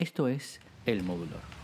Esto es El Modular.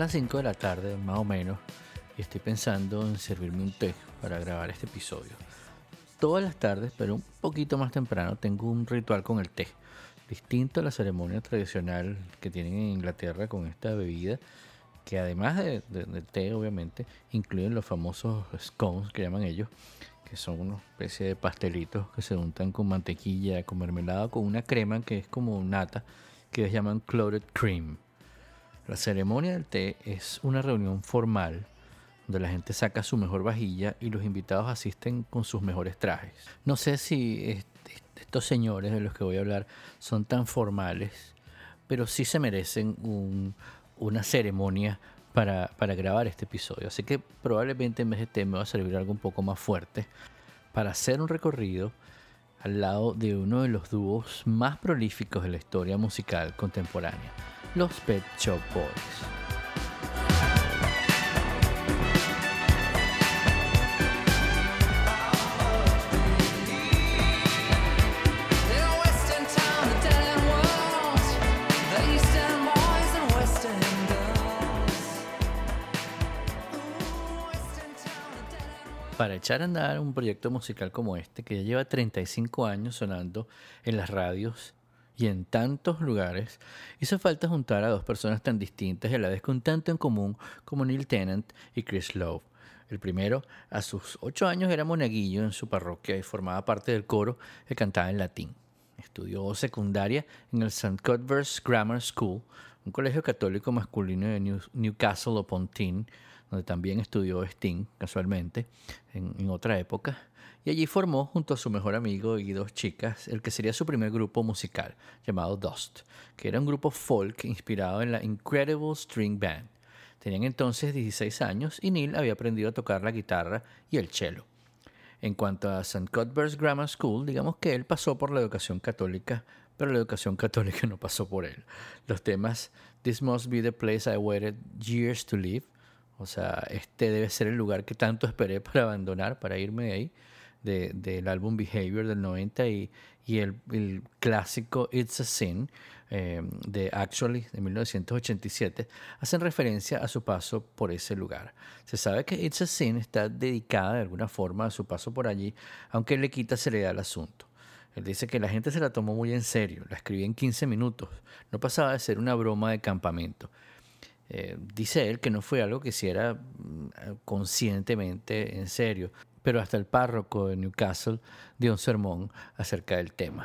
Las 5 de la tarde, más o menos, y estoy pensando en servirme un té para grabar este episodio. Todas las tardes, pero un poquito más temprano, tengo un ritual con el té. Distinto a la ceremonia tradicional que tienen en Inglaterra con esta bebida, que además de, del té, obviamente, incluyen los famosos scones que llaman ellos, que son una especie de pastelitos que se untan con mantequilla, con mermelada, con una crema que es como nata, que ellos llaman clotted cream. La ceremonia del té es una reunión formal donde la gente saca su mejor vajilla y los invitados asisten con sus mejores trajes. No sé si estos señores de los que voy a hablar son tan formales, pero sí se merecen una ceremonia para, para, grabar este episodio. Así que probablemente en vez de té me va a servir algo un poco más fuerte para hacer un recorrido al lado de uno de los dúos más prolíficos de la historia musical contemporánea los Pet Shop Boys. para echar a andar un proyecto musical como este, que ya lleva 35 años sonando en las radios y en tantos lugares, hizo falta juntar a dos personas tan distintas y a la vez con tanto en común como Neil Tennant y Chris Love. El primero, a sus ocho años, era monaguillo en su parroquia y formaba parte del coro que cantaba en latín. Estudió secundaria en el St. Cuthbert's Grammar School, un colegio católico masculino de Newcastle upon Tyne, donde también estudió Sting, casualmente, en otra época y allí formó junto a su mejor amigo y dos chicas el que sería su primer grupo musical, llamado Dust, que era un grupo folk inspirado en la Incredible String Band. Tenían entonces 16 años y Neil había aprendido a tocar la guitarra y el cello. En cuanto a St. Cuthbert's Grammar School, digamos que él pasó por la educación católica, pero la educación católica no pasó por él. Los temas This Must Be the Place I Waited Years to Live, o sea, este debe ser el lugar que tanto esperé para abandonar, para irme de ahí, del álbum Behavior del 90 y, y el, clásico It's a Sin eh, de Actually de 1987 hacen referencia a su paso por ese lugar. Se sabe que It's a Sin está dedicada de alguna forma a su paso por allí, aunque le quita seriedad al asunto. Él dice que la gente se la tomó muy en serio, la escribí en 15 minutos, no pasaba de ser una broma de campamento. Eh, dice él que no fue algo que hiciera mm, conscientemente en serio, pero hasta el párroco de Newcastle dio un sermón acerca del tema.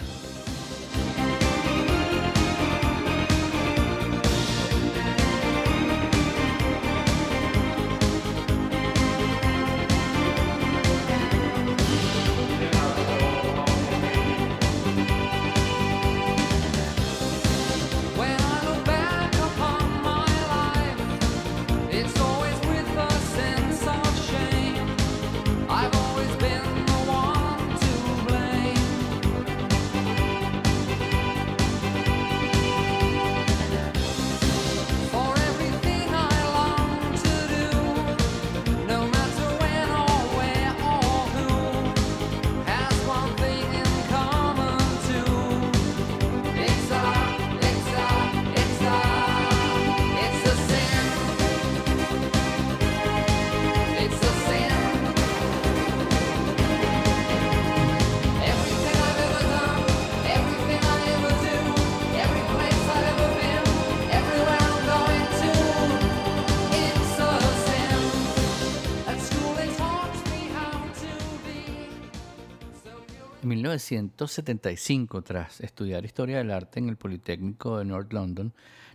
1975, tras estudiar historia del arte en el Politécnico de North London,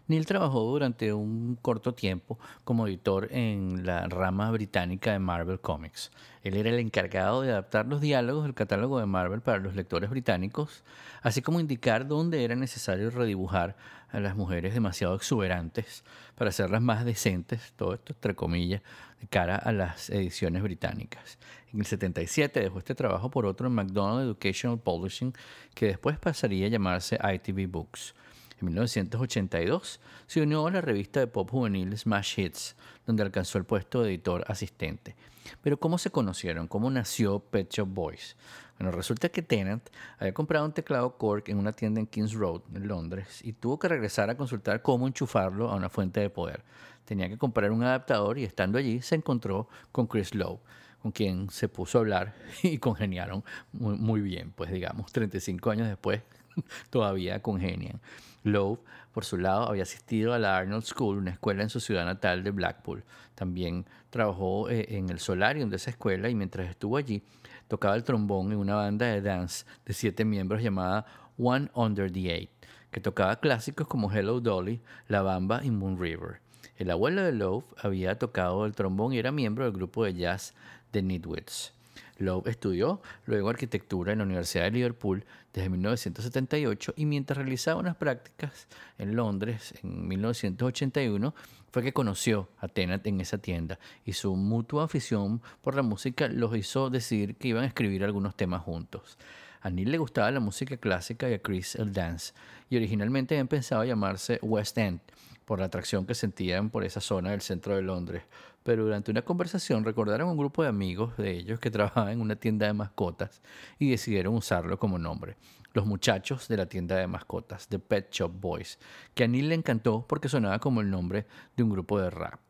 Neil trabajó durante un corto tiempo como editor en la rama británica de Marvel Comics. Él era el encargado de adaptar los diálogos del catálogo de Marvel para los lectores británicos, así como indicar dónde era necesario redibujar a las mujeres demasiado exuberantes para hacerlas más decentes, todo esto entre comillas, de cara a las ediciones británicas. En el 77 dejó este trabajo por otro en McDonald Educational Publishing, que después pasaría a llamarse ITV Books. En 1982 se unió a la revista de pop juvenil Smash Hits, donde alcanzó el puesto de editor asistente. Pero ¿cómo se conocieron? ¿Cómo nació Pet Shop Boys? Bueno, resulta que Tennant había comprado un teclado Cork en una tienda en Kings Road, en Londres, y tuvo que regresar a consultar cómo enchufarlo a una fuente de poder. Tenía que comprar un adaptador y estando allí se encontró con Chris Lowe, con quien se puso a hablar y congeniaron muy, bien, pues digamos, 35 años después todavía congenian. Lowe, por su lado, había asistido a la Arnold School, una escuela en su ciudad natal de Blackpool. También trabajó eh, en el solarium de esa escuela y mientras estuvo allí tocaba el trombón en una banda de dance de siete miembros llamada One Under the Eight, que tocaba clásicos como Hello Dolly, La Bamba y Moon River. El abuelo de Lowe había tocado el trombón y era miembro del grupo de jazz The Nitwits. Lowe estudió luego arquitectura en la Universidad de Liverpool desde 1978 y mientras realizaba unas prácticas en Londres en 1981 fue que conoció a Tennant en esa tienda y su mutua afición por la música los hizo decidir que iban a escribir algunos temas juntos. A Neil le gustaba la música clásica y a Chris el dance y originalmente habían pensado llamarse West End por la atracción que sentían por esa zona del centro de Londres. Pero durante una conversación recordaron a un grupo de amigos de ellos que trabajaban en una tienda de mascotas y decidieron usarlo como nombre. Los muchachos de la tienda de mascotas, The Pet Shop Boys, que a Neil le encantó porque sonaba como el nombre de un grupo de rap.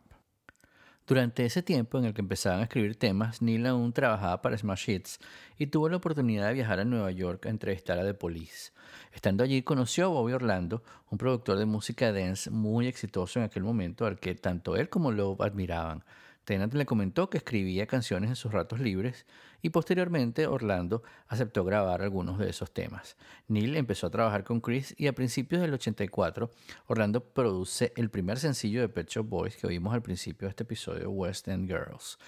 Durante ese tiempo en el que empezaban a escribir temas, Neil aún trabajaba para Smash Hits y tuvo la oportunidad de viajar a Nueva York a entrevistar a The Police. Estando allí conoció a Bobby Orlando, un productor de música dance muy exitoso en aquel momento al que tanto él como Love admiraban. Tennant le comentó que escribía canciones en sus ratos libres y posteriormente Orlando aceptó grabar algunos de esos temas. Neil empezó a trabajar con Chris y a principios del 84 Orlando produce el primer sencillo de Pet Shop Boys que oímos al principio de este episodio, West End Girls.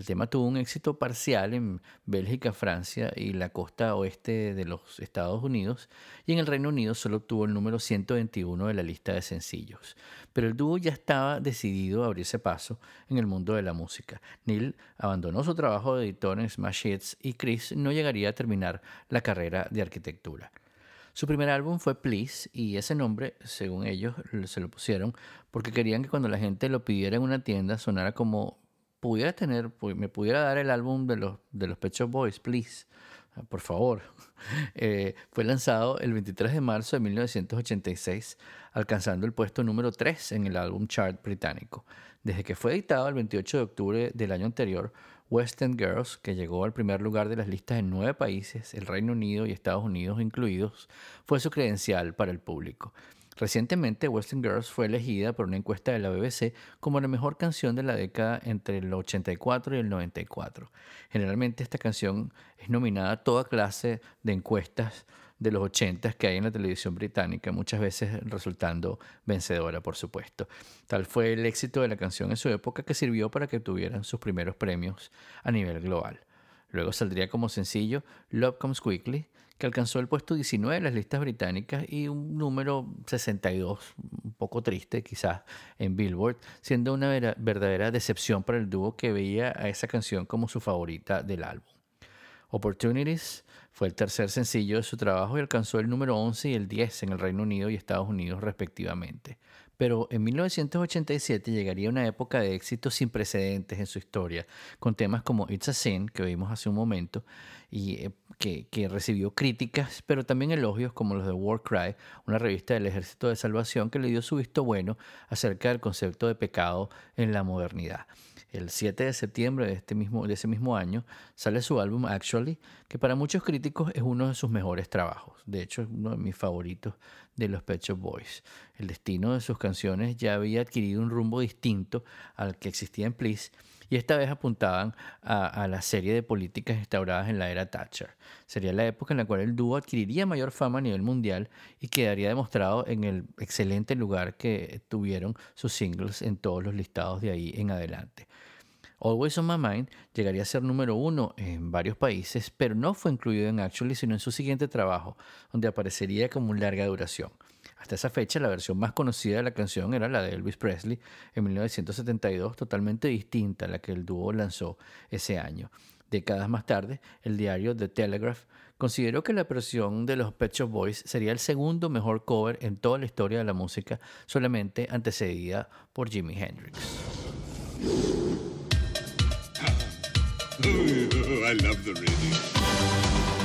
El tema tuvo un éxito parcial en Bélgica, Francia y la costa oeste de los Estados Unidos, y en el Reino Unido solo obtuvo el número 121 de la lista de sencillos. Pero el dúo ya estaba decidido a abrirse paso en el mundo de la música. Neil abandonó su trabajo de editor en Smash Hits y Chris no llegaría a terminar la carrera de arquitectura. Su primer álbum fue Please y ese nombre, según ellos, se lo pusieron porque querían que cuando la gente lo pidiera en una tienda sonara como pudiera tener, me pudiera dar el álbum de los, de los Pet Shop Boys, please, ah, por favor. Eh, fue lanzado el 23 de marzo de 1986, alcanzando el puesto número 3 en el álbum chart británico. Desde que fue editado el 28 de octubre del año anterior, West End Girls, que llegó al primer lugar de las listas en nueve países, el Reino Unido y Estados Unidos incluidos, fue su credencial para el público. Recientemente, Western Girls fue elegida por una encuesta de la BBC como la mejor canción de la década entre el 84 y el 94. Generalmente esta canción es nominada a toda clase de encuestas de los 80 que hay en la televisión británica, muchas veces resultando vencedora, por supuesto. Tal fue el éxito de la canción en su época que sirvió para que tuvieran sus primeros premios a nivel global. Luego saldría como sencillo Love Comes Quickly, que alcanzó el puesto 19 en las listas británicas y un número 62, un poco triste quizás, en Billboard, siendo una verdadera decepción para el dúo que veía a esa canción como su favorita del álbum. Opportunities fue el tercer sencillo de su trabajo y alcanzó el número 11 y el 10 en el Reino Unido y Estados Unidos respectivamente. Pero en 1987 llegaría una época de éxito sin precedentes en su historia, con temas como It's a Sin, que oímos hace un momento, y eh, que, que, recibió críticas, pero también elogios como los de War Cry, una revista del Ejército de Salvación que le dio su visto bueno acerca del concepto de pecado en la modernidad. El 7 de septiembre de, este mismo, de ese mismo año sale su álbum Actually, que para muchos críticos es uno de sus mejores trabajos. De hecho, es uno de mis favoritos de los Pet Shop Boys. El destino de sus canciones ya había adquirido un rumbo distinto al que existía en Please y esta vez apuntaban a, a, la serie de políticas instauradas en la era Thatcher. Sería la época en la cual el dúo adquiriría mayor fama a nivel mundial y quedaría demostrado en el excelente lugar que tuvieron sus singles en todos los listados de ahí en adelante. Always on My Mind llegaría a ser número uno en varios países, pero no fue incluido en Actually, sino en su siguiente trabajo, donde aparecería como larga duración. Hasta esa fecha, la versión más conocida de la canción era la de Elvis Presley en 1972, totalmente distinta a la que el dúo lanzó ese año. Décadas más tarde, el diario The Telegraph consideró que la versión de los Pet Shop Boys sería el segundo mejor cover en toda la historia de la música, solamente antecedida por Jimi Hendrix. I love the radio.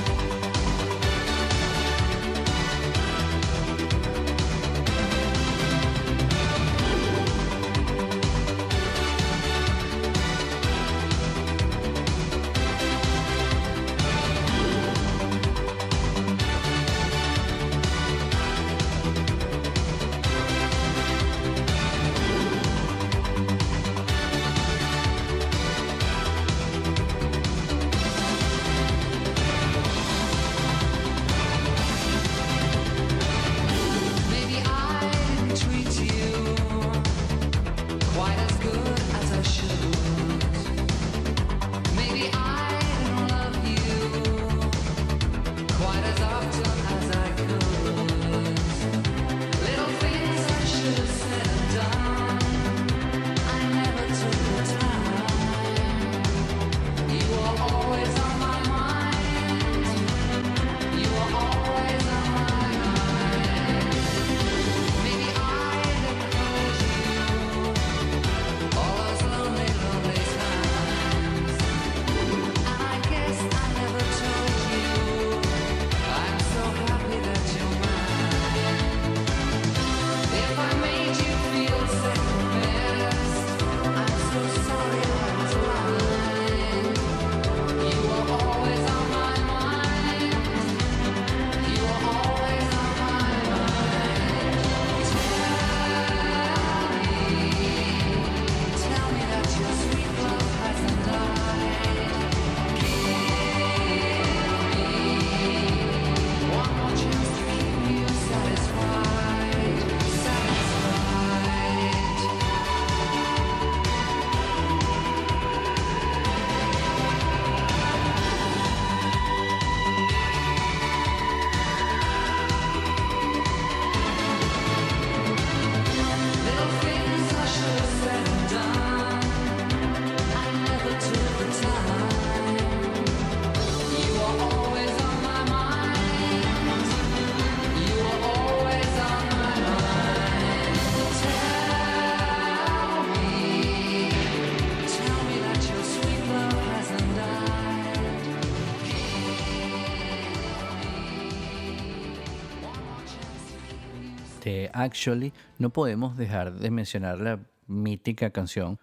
Actually, no podemos dejar de mencionar la mítica canción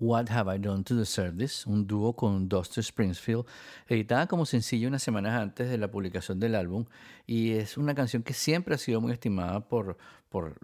What Have I Done to Deserve This, un dúo con Dusty Springfield, editada como sencillo unas semanas antes de la publicación del álbum, y es una canción que siempre ha sido muy estimada por, por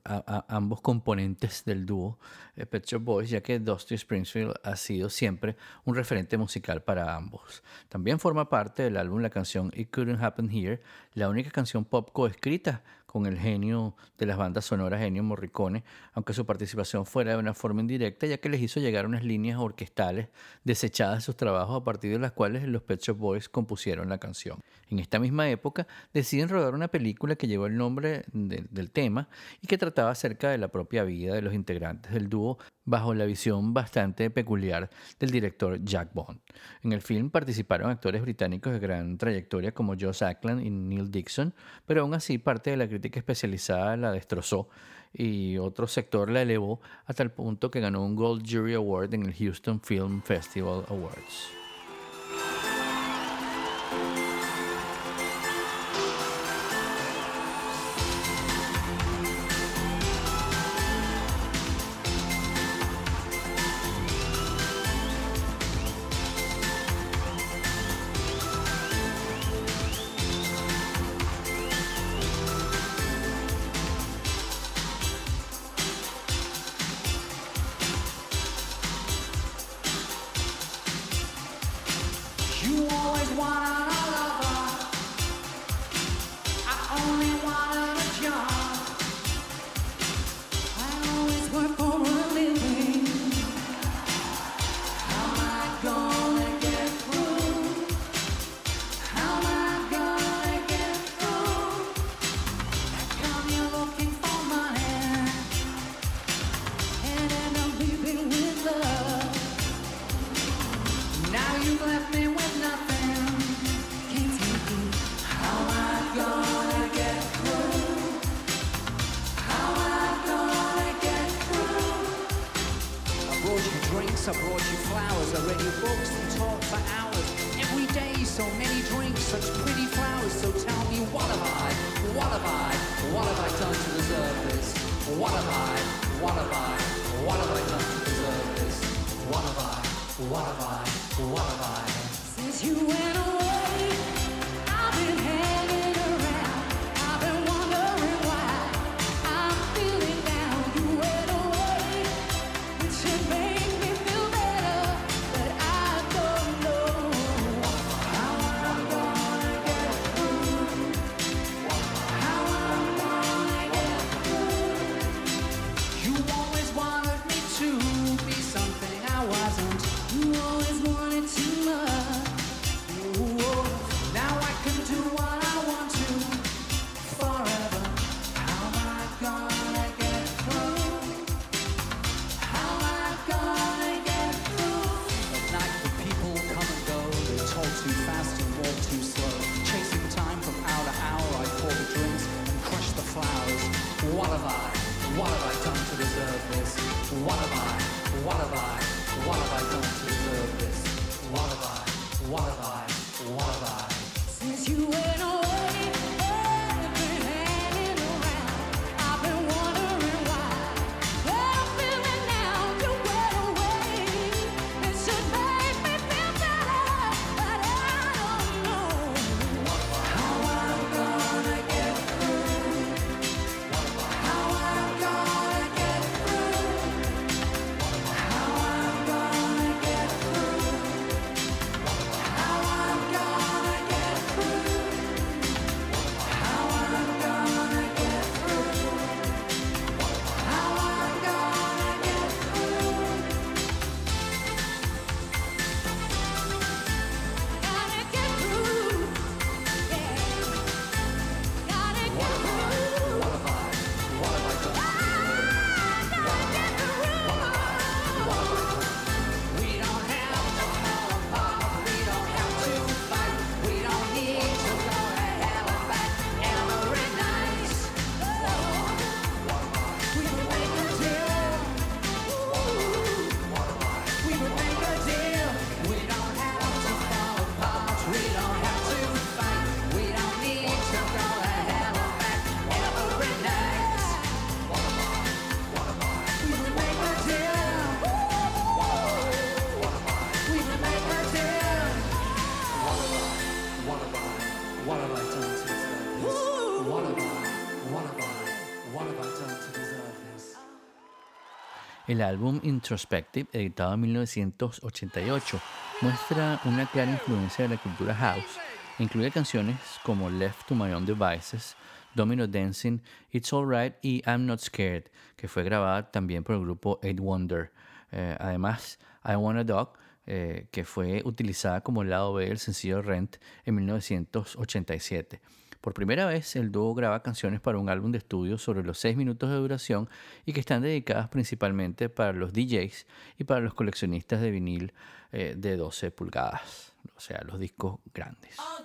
ambos componentes del dúo eh, Pet Shop Boys, ya que Dusty Springfield ha sido siempre un referente musical para ambos. También forma parte del álbum la canción It Couldn't Happen Here, la única canción pop coescrita con el genio de las bandas sonoras Ennio Morricone, aunque su participación fuera de una forma indirecta, ya que les hizo llegar unas líneas orquestales desechadas de sus trabajos a partir de las cuales los Pet Shop Boys compusieron la canción. En esta misma época deciden rodar una película que llevó el nombre del tema y que trataba acerca de la propia vida de los integrantes del dúo bajo la visión bastante peculiar del director Jack Bond. En el film participaron actores británicos de gran trayectoria como Josh Ackland y Neil Dixon, pero aún así parte de la crítica especializada la destrozó y otro sector la elevó hasta el punto que ganó un Gold Jury Award en el Houston Film Festival Awards. El álbum Introspective, editado en 1988, muestra una clara influencia de la cultura house. Incluye canciones como Left to My Own Devices, Domino Dancing, It's Alright y I'm Not Scared, que fue grabada también por el grupo Eight Wonder. Eh, además, I Want a Dog, eh, que fue utilizada como el lado B del sencillo Rent en 1987. Por primera vez, el dúo graba canciones para un álbum de estudio sobre los 6 minutos de duración y que están dedicadas principalmente para los DJs y para los coleccionistas de vinil eh, de 12 pulgadas, o sea, los discos grandes. Oh,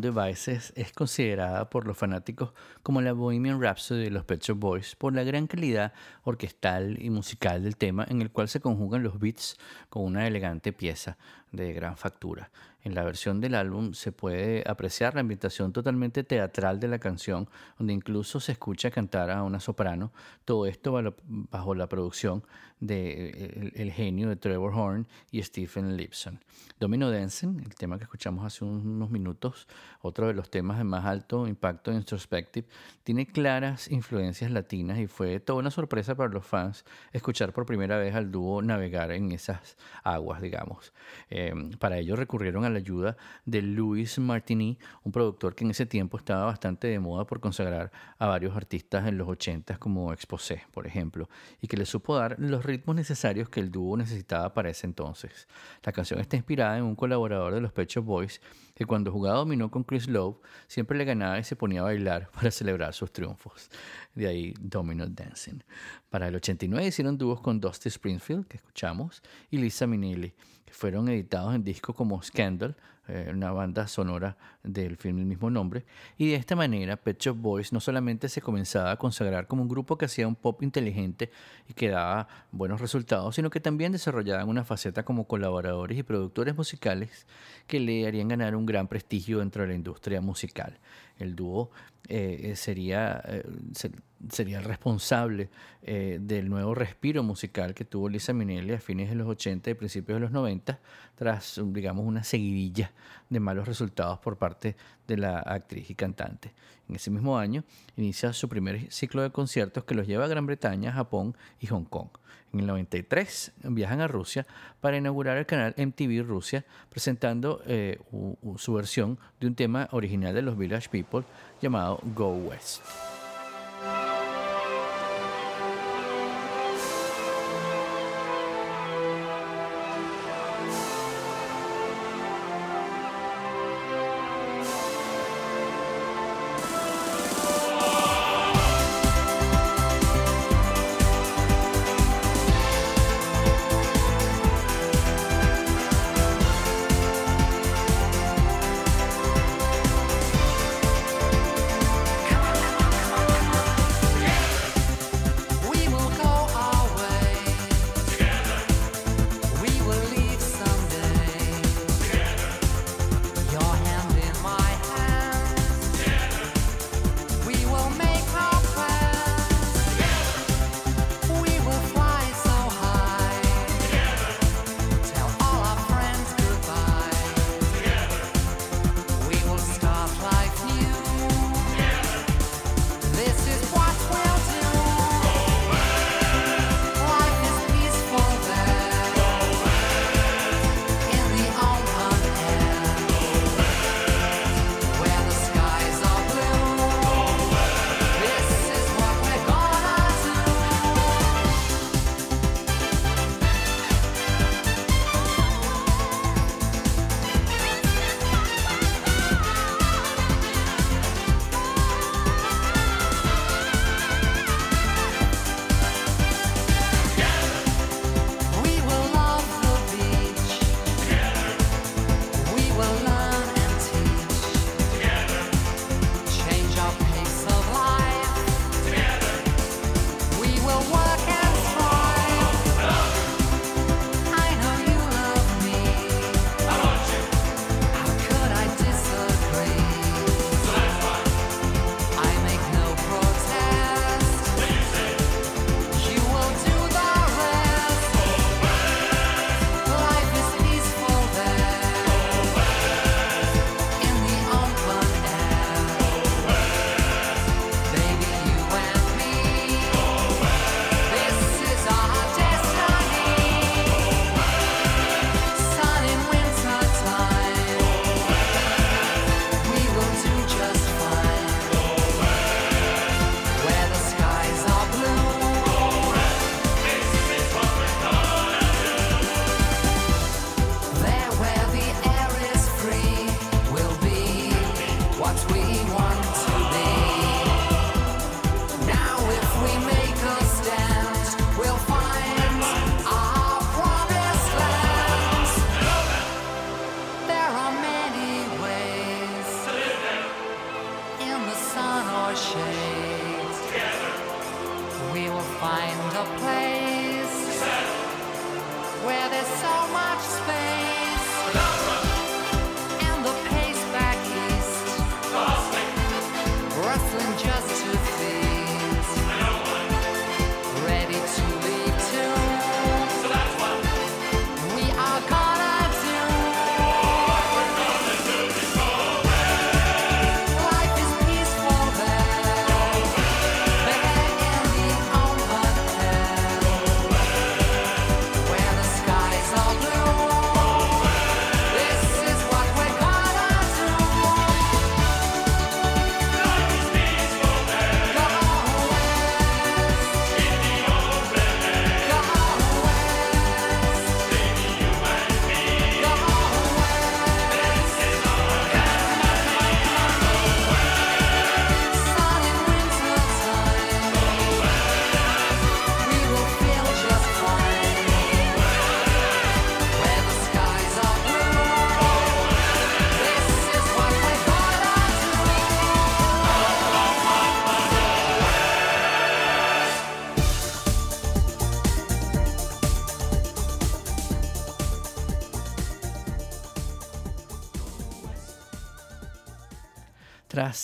Devices es considerada por los fanáticos como la Bohemian Rhapsody de los Pet Shop Boys por la gran calidad orquestal y musical del tema en el cual se conjugan los beats con una elegante pieza de gran factura. En la versión del álbum se puede apreciar la ambientación totalmente teatral de la canción, donde incluso se escucha cantar a una soprano, todo esto bajo la producción de el, genio de Trevor Horn y Stephen Lipson. Domino Dancing, el tema que escuchamos hace unos minutos, otro de los temas de más alto impacto en introspective, tiene claras influencias latinas y fue toda una sorpresa para los fans escuchar por primera vez al dúo navegar en esas aguas, digamos. Eh, para ello recurrieron a la ayuda de Luis Martini, un productor que en ese tiempo estaba bastante de moda por consagrar a varios artistas en los 80 como Exposé, por ejemplo, y que le supo dar los ritmos necesarios que el dúo necesitaba para ese entonces. La canción está inspirada en un colaborador de los Pecho Boys que cuando jugaba dominó con Chris Love siempre le ganaba y se ponía a bailar para celebrar sus triunfos. De ahí Domino Dancing. Para el 89 hicieron dúos con Dusty Springfield, que escuchamos, y Lisa Minnelli, fueron editados en discos como Scandal, eh, una banda sonora del film del mismo nombre, y de esta manera Pet Shop Boys no solamente se comenzaba a consagrar como un grupo que hacía un pop inteligente y que daba buenos resultados, sino que también desarrollaban una faceta como colaboradores y productores musicales que le harían ganar un gran prestigio dentro de la industria musical. El dúo eh, sería, eh, sería el responsable eh, del nuevo respiro musical que tuvo Lisa Minnelli a fines de los 80 y principios de los 90, tras, digamos, una seguidilla de malos resultados por parte de la actriz y cantante. En ese mismo año inicia su primer ciclo de conciertos que los lleva a Gran Bretaña, Japón y Hong Kong. En el 93 viajan a Rusia para inaugurar el canal MTV Rusia, presentando su versión de un tema original de los Village People llamado Go West.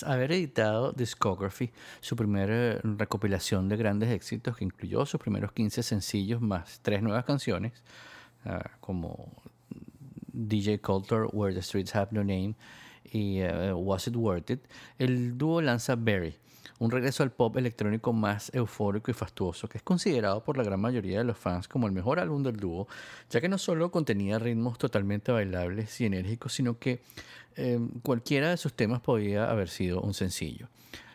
Haber editado Discography, su primera recopilación de grandes éxitos que incluyó sus primeros 15 sencillos más tres nuevas canciones, ah, como DJ Coulter, Where the Streets Have No Name y eh, Was It Worth It, el dúo lanza Berry, un regreso al pop electrónico más eufórico y fastuoso, que es considerado por la gran mayoría de los fans como el mejor álbum del dúo, ya que no solo contenía ritmos totalmente bailables y enérgicos, sino que eh, cualquiera de sus temas podía haber sido un sencillo.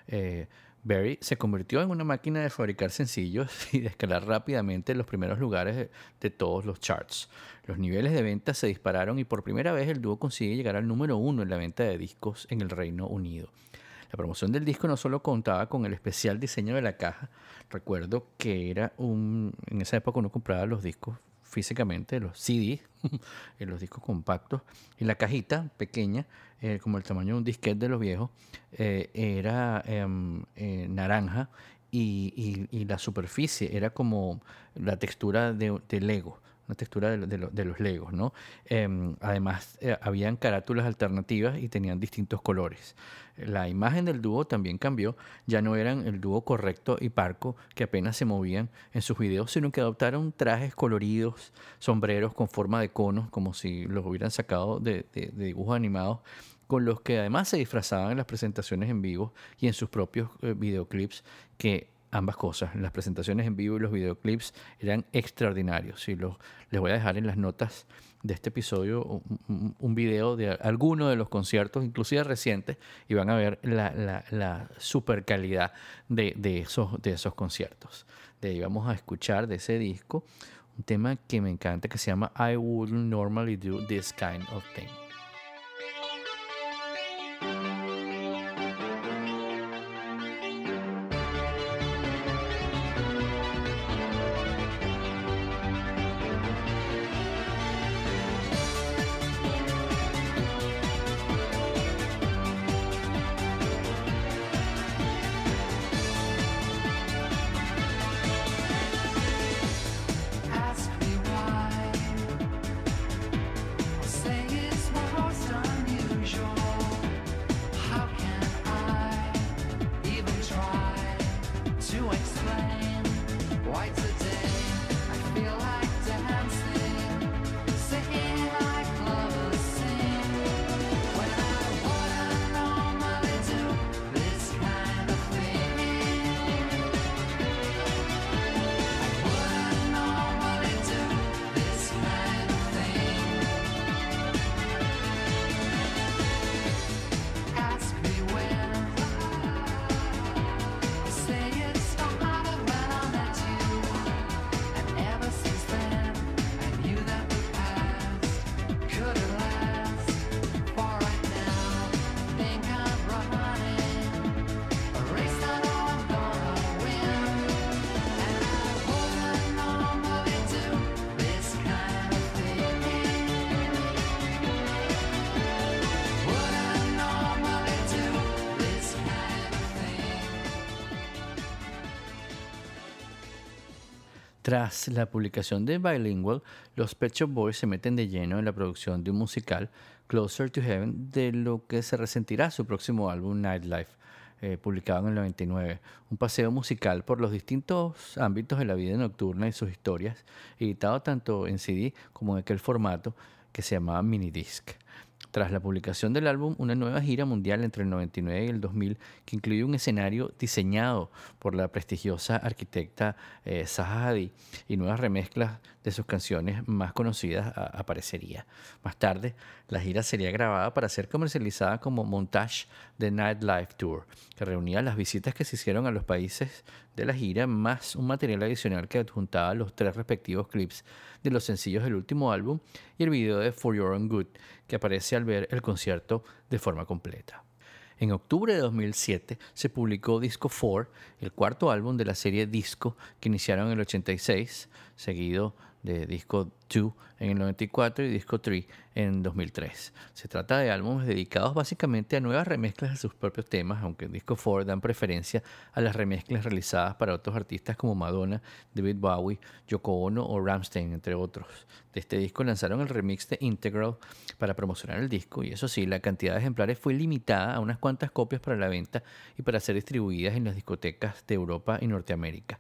Eh, Berry se convirtió en una máquina de fabricar sencillos y de escalar rápidamente en los primeros lugares de, de, todos los charts. Los niveles de venta se dispararon y por primera vez el dúo consigue llegar al número uno en la venta de discos en el Reino Unido. La promoción del disco no solo contaba con el especial diseño de la caja, recuerdo que era un, en esa época uno compraba los discos físicamente, los CD, en los discos compactos, y la cajita pequeña, eh, como el tamaño de un disquete de los viejos, eh, era em, eh, naranja y, la superficie era como la textura de Lego una textura de, los legos, ¿no? Eh, además, eh, habían carátulas alternativas y tenían distintos colores. La imagen del dúo también cambió, ya no eran el dúo correcto y parco que apenas se movían en sus videos, sino que adoptaron trajes coloridos, sombreros con forma de conos, como si los hubieran sacado de, de dibujos animados con los que además se disfrazaban en las presentaciones en vivo y en sus propios eh, videoclips que ambas cosas. Las presentaciones en vivo y los videoclips eran extraordinarios. Y los, les voy a dejar en las notas de este episodio un, video de alguno de los conciertos, inclusive recientes, y van a ver la, la, la super calidad de, de, esos, de esos conciertos. De ahí vamos a escuchar de ese disco un tema que me encanta que se llama I Wouldn't Normally Do This Kind of Thing. Tras la publicación de Bilingual, los Pet Shop Boys se meten de lleno en la producción de un musical, Closer to Heaven, de lo que se resentirá su próximo álbum, Nightlife, eh, publicado en el 99. Un paseo musical por los distintos ámbitos de la vida nocturna y sus historias, editado tanto en CD como en aquel formato que se llamaba Minidisc. Tras la publicación del álbum, una nueva gira mundial entre el 99 y el 2000 que incluye un escenario diseñado por la prestigiosa arquitecta eh, Zaha Hadid y nuevas remezclas de sus canciones más conocidas a, aparecería. Más tarde, la gira sería grabada para ser comercializada como Montage de Nightlife Tour, que reunía las visitas que se hicieron a los países de la gira más un material adicional que adjuntaba los tres respectivos clips de los sencillos del último álbum y el video de For Your Own Good, que aparece al ver el concierto de forma completa. En octubre de 2007 se publicó Disco 4, el cuarto álbum de la serie Disco que iniciaron en el 86, seguido de disco 2 en el 94 y disco 3 en 2003. Se trata de álbumes dedicados básicamente a nuevas remezclas de sus propios temas, aunque en disco 4 dan preferencia a las remezclas realizadas para otros artistas como Madonna, David Bowie, Yoko Ono o Ramstein, entre otros. De este disco lanzaron el remix de Integral para promocionar el disco y eso sí, la cantidad de ejemplares fue limitada a unas cuantas copias para la venta y para ser distribuidas en las discotecas de Europa y Norteamérica.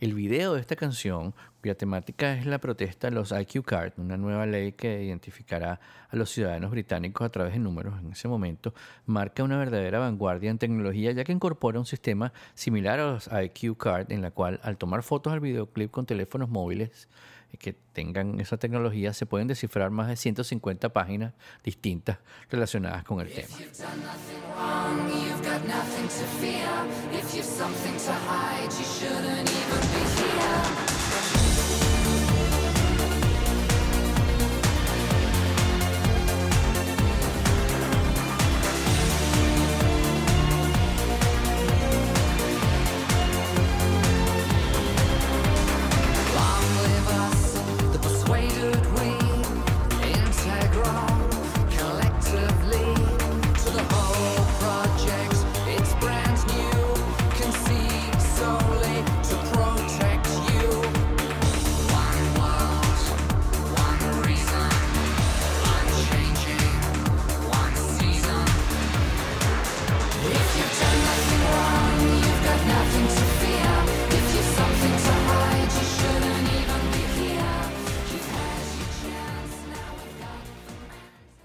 El video de esta canción, cuya temática es la protesta a los IQ Card, una nueva ley que identificará a los ciudadanos británicos a través de números en ese momento, marca una verdadera vanguardia en tecnología ya que incorpora un sistema similar a los IQ Card en la cual al tomar fotos al videoclip con teléfonos móviles que tengan esa tecnología se pueden descifrar más de 150 páginas distintas relacionadas con el tema. You've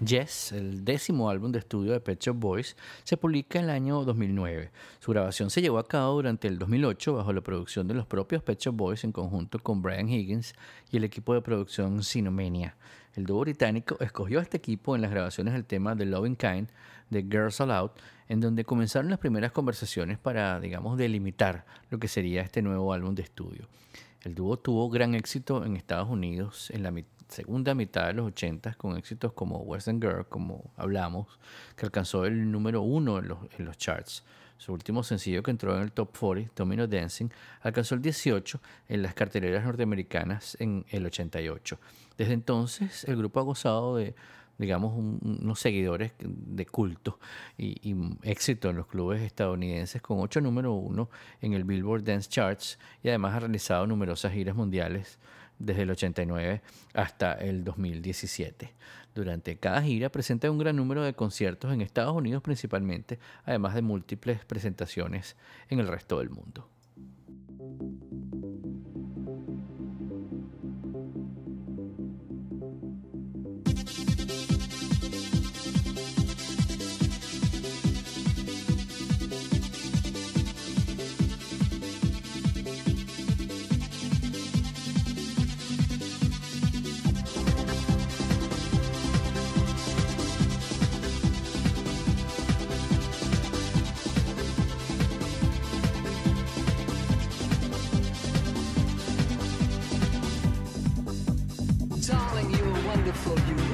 Yes, el décimo álbum de estudio de Pet Shop Boys, se publica en el año 2009. Su grabación se llevó a cabo durante el 2008 bajo la producción de los propios Pet Shop Boys en conjunto con Brian Higgins y el equipo de producción Cinemania. El dúo británico escogió a este equipo en las grabaciones del tema The Loving Kind de Girls Aloud, en donde comenzaron las primeras conversaciones para, digamos, delimitar lo que sería este nuevo álbum de estudio. El dúo tuvo gran éxito en Estados Unidos en la mi- segunda mitad de los 80 con éxitos como Western Girl, como hablamos, que alcanzó el número uno en los, en los charts. Su último sencillo que entró en el top 40, Domino Dancing, alcanzó el 18 en las carteleras norteamericanas en el 88. Desde entonces, el grupo ha gozado de, digamos, un- unos seguidores de culto y, y éxito en los clubes estadounidenses con ocho número uno en el Billboard Dance Charts y además ha realizado numerosas giras mundiales desde el 89 hasta el 2017. Durante cada gira presenta un gran número de conciertos en Estados Unidos principalmente, además de múltiples presentaciones en el resto del mundo. for you.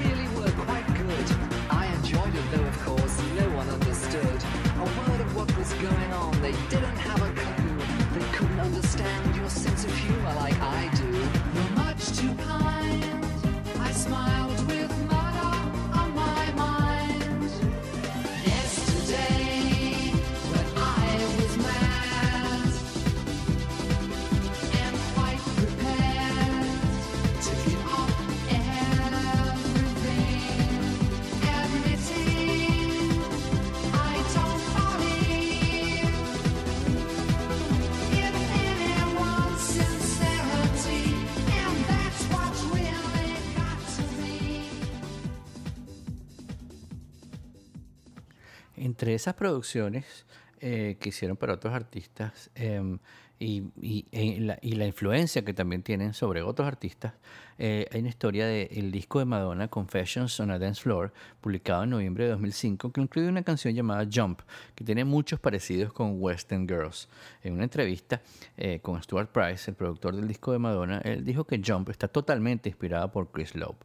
Esas producciones eh, que hicieron para otros artistas em, y, y- la, influencia que también tienen sobre otros artistas, eh, hay una historia del disco de Madonna, Confessions on a Dance Floor, publicado en noviembre de 2005, que incluye una canción llamada Jump, que tiene muchos parecidos con Western Girls. En una entrevista eh, con Stuart Price, el productor del disco de Madonna, él dijo que Jump está totalmente inspirada por Chris Lowe.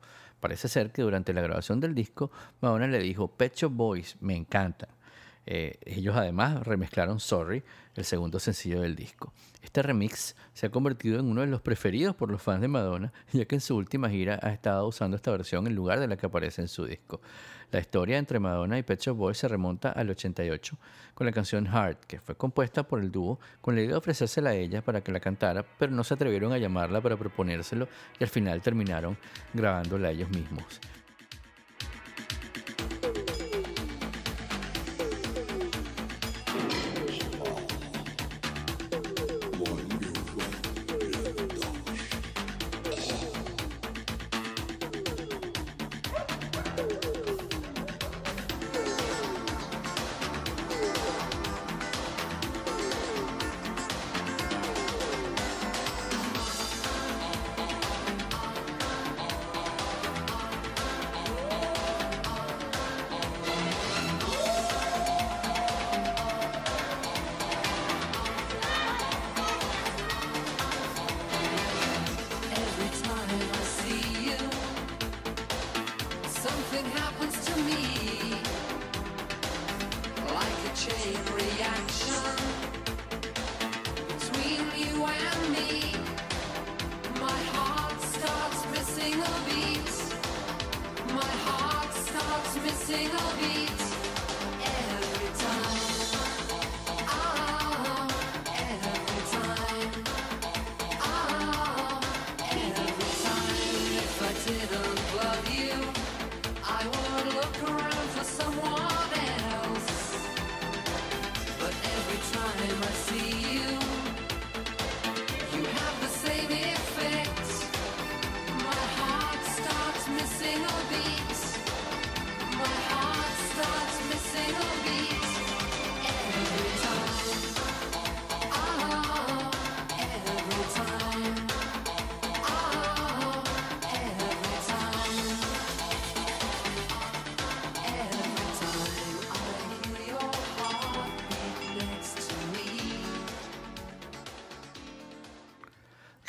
Parece ser que durante la grabación del disco, Madonna le dijo, Pet Shop Boys, me encanta. Eh, ellos además remezclaron Sorry, el segundo sencillo del disco. Este remix se ha convertido en uno de los preferidos por los fans de Madonna, ya que en su última gira ha estado usando esta versión en lugar de la que aparece en su disco. La historia entre Madonna y Pet Shop Boys se remonta al 88 con la canción Heart, que fue compuesta por el dúo con la idea de ofrecérsela a ella para que la cantara, pero no se atrevieron a llamarla para proponérselo y al final terminaron grabándola ellos mismos.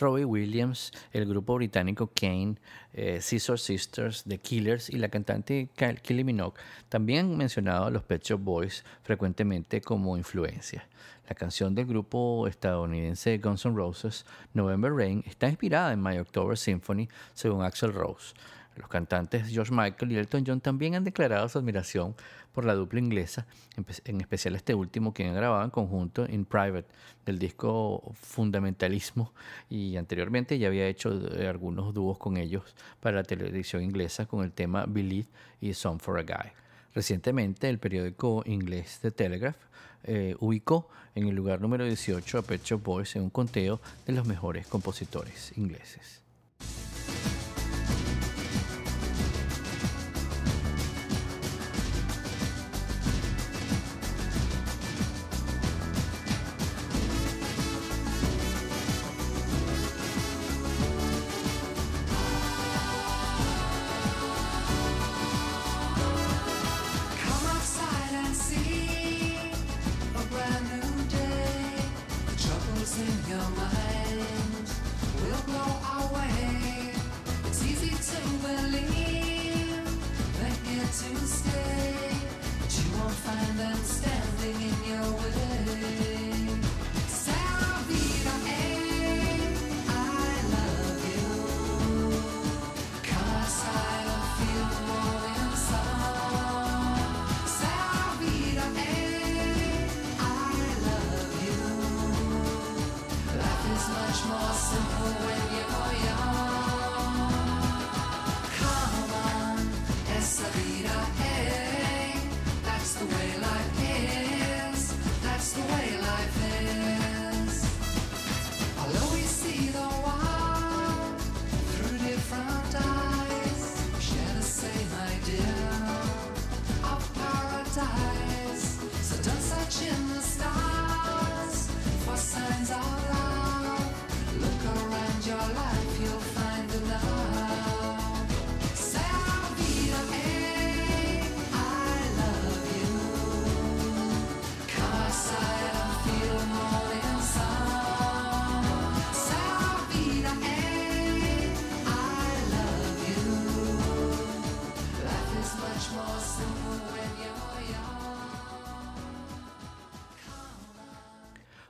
Robbie Williams, el grupo británico Kane, eh, Sisters, The Killers y la cantante Kylie Kylie Minogue también han mencionado a los Pet Shop Boys frecuentemente como influencia. La canción del grupo estadounidense Guns N' Roses, November Rain, está inspirada en My October Symphony, según Axel Rose. Los cantantes George Michael y Elton John también han declarado su admiración por la dupla inglesa, en pe- en especial este último, quien grababa en conjunto In Private del disco Fundamentalismo y anteriormente ya había hecho eh, algunos dúos con ellos para la televisión inglesa con el tema Believe y Song for a Guy. Recientemente el periódico inglés The Telegraph eh, ubicó en el lugar número 18 a Pet Shop Boys en un conteo de los mejores compositores ingleses.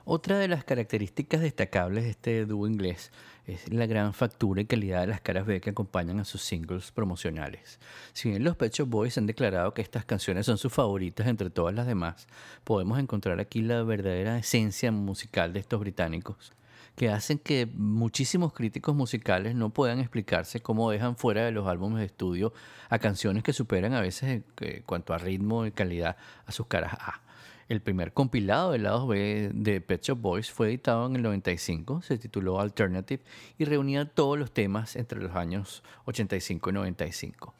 Otra de las características destacables de este dúo inglés es la gran factura y calidad de las caras B que acompañan a sus singles promocionales. Si bien los Pet Boys han declarado que estas canciones son sus favoritas entre todas las demás, podemos encontrar aquí la verdadera esencia musical de estos británicos que hacen que muchísimos críticos musicales no puedan explicarse cómo dejan fuera de los álbumes de estudio a canciones que superan a veces en eh, cuanto a ritmo y calidad a sus caras A. El primer compilado del lado B de Pet Shop Boys fue editado en el 95, se tituló Alternative y reunía todos los temas entre los años 85 y 95.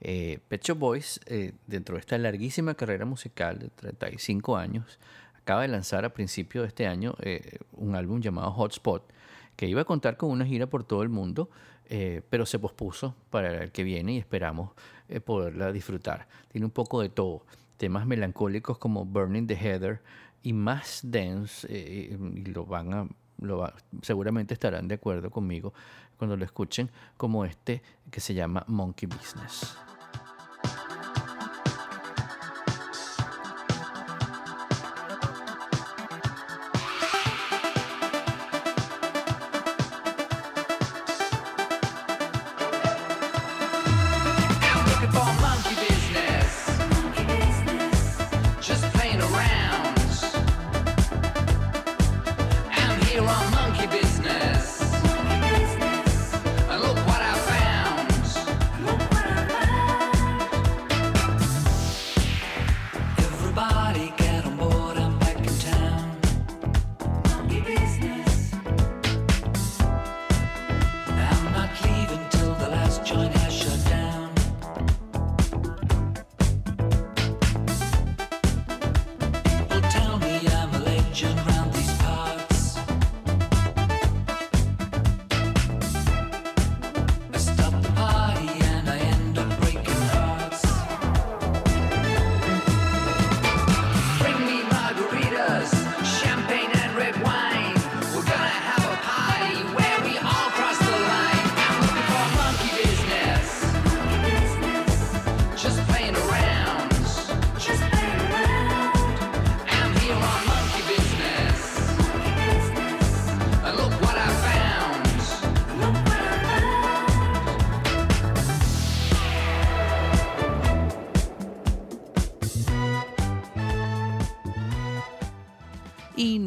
Eh, Pet Shop Boys, eh, dentro de esta larguísima carrera musical de 35 años, acaba de lanzar a principio de este año eh, un álbum llamado Hotspot, que iba a contar con una gira por todo el mundo, eh, pero se pospuso para el que viene y esperamos eh, poderla disfrutar. Tiene un poco de todo, temas melancólicos como Burning the Heather y más dance, eh, y lo van a, lo va- seguramente estarán de acuerdo conmigo cuando lo escuchen, como este que se llama Monkey Business.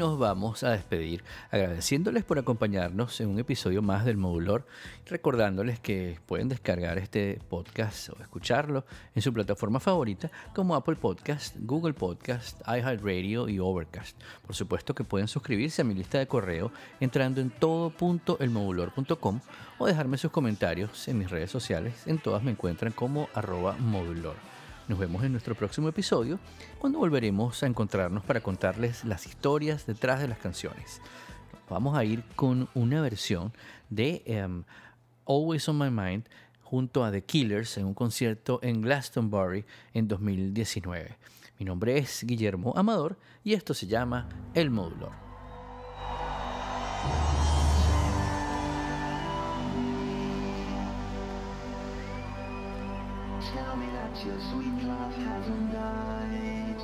Nos vamos a despedir agradeciéndoles por acompañarnos en un episodio más del Modulor, recordándoles que pueden descargar este podcast o escucharlo en su plataforma favorita como Apple Podcast, Google Podcast, iHeartRadio y Overcast. Por supuesto que pueden suscribirse a mi lista de correo entrando en todo.elmodulor.com o dejarme sus comentarios en mis redes sociales. En todas me encuentran como arroba modulor. Nos vemos en nuestro próximo episodio, cuando volveremos a encontrarnos para contarles las historias detrás de las canciones. Vamos a ir con una versión de em, Always on My Mind junto a The Killers en un concierto en Glastonbury en 2019. Mi nombre es Guillermo Amador y esto se llama El Modulor. Love hasn't died.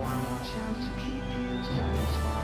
One more chance to keep you satisfied.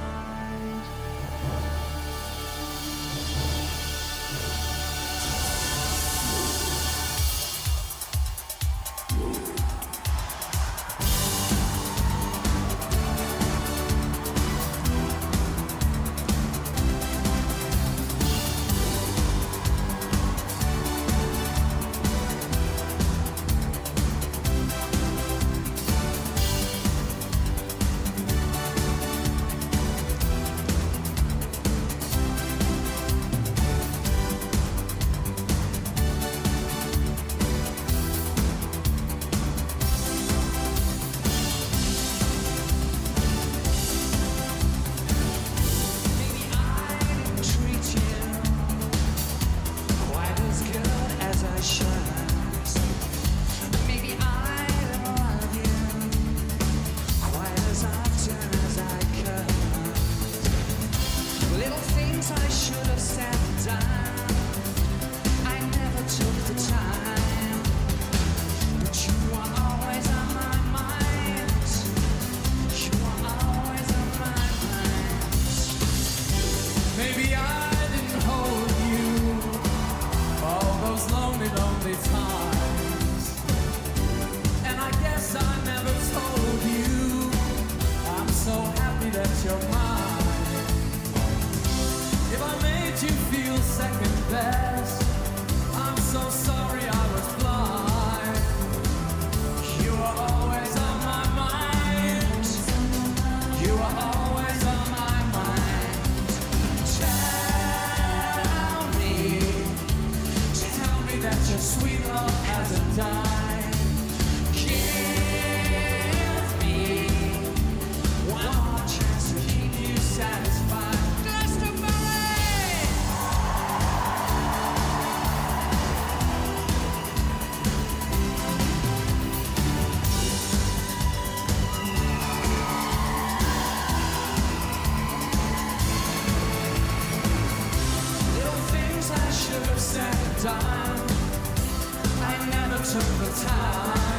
这么差